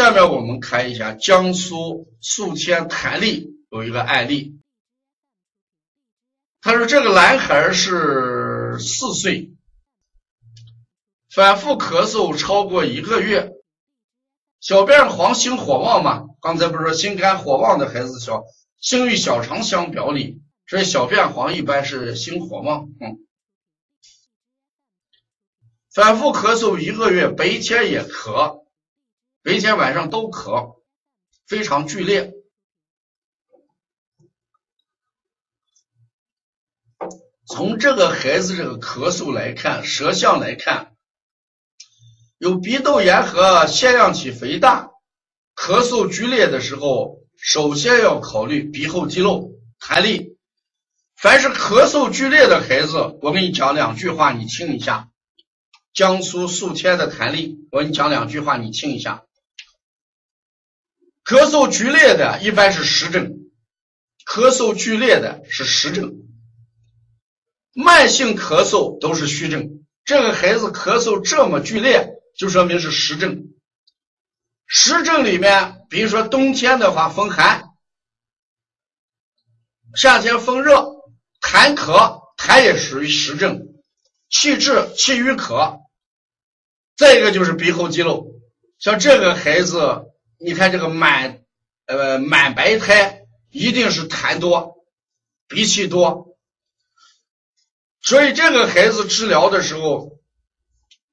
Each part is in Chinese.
下面我们看一下江苏宿迁谭丽有一个案例。他说这个男孩是四岁，反复咳嗽超过一个月，小便黄心火旺嘛？刚才不是说心肝火旺的孩子小，心与小肠相表里，所以小便黄一般是心火旺。嗯，反复咳嗽一个月，白天也咳。白天晚上都咳，非常剧烈。从这个孩子这个咳嗽来看，舌象来看，有鼻窦炎和腺样体肥大，咳嗽剧烈的时候，首先要考虑鼻后肌肉弹力。凡是咳嗽剧烈的孩子，我给你讲两句话，你听一下。江苏宿迁的弹力，我给你讲两句话，你听一下。咳嗽剧烈的一般是实症，咳嗽剧烈的是实症，慢性咳嗽都是虚症。这个孩子咳嗽这么剧烈，就说明是实症。实症里面，比如说冬天的话风寒，夏天风热，痰咳，痰也属于实症，气滞、气郁咳。再一个就是鼻后肌肉，像这个孩子。你看这个满，呃满白胎一定是痰多，鼻气多，所以这个孩子治疗的时候，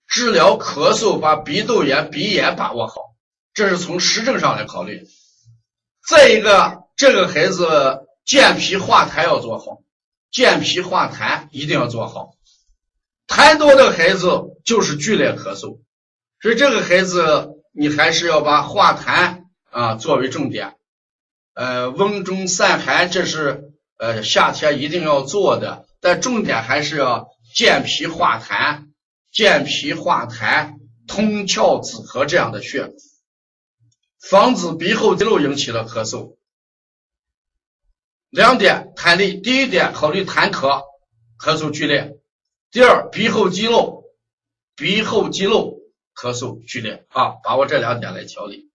治疗咳嗽把鼻窦炎、鼻炎把握好，这是从实证上来考虑。再一个，这个孩子健脾化痰要做好，健脾化痰一定要做好。痰多的孩子就是剧烈咳嗽，所以这个孩子。你还是要把化痰啊作为重点，呃，温中散寒，这是呃夏天一定要做的，但重点还是要健脾化痰，健脾化痰，通窍止咳这样的穴，防止鼻后肌肉引起的咳嗽。两点弹力，第一点考虑痰咳，咳嗽剧烈；第二鼻后肌肉，鼻后肌肉。咳嗽剧烈啊，把握这两点来调理。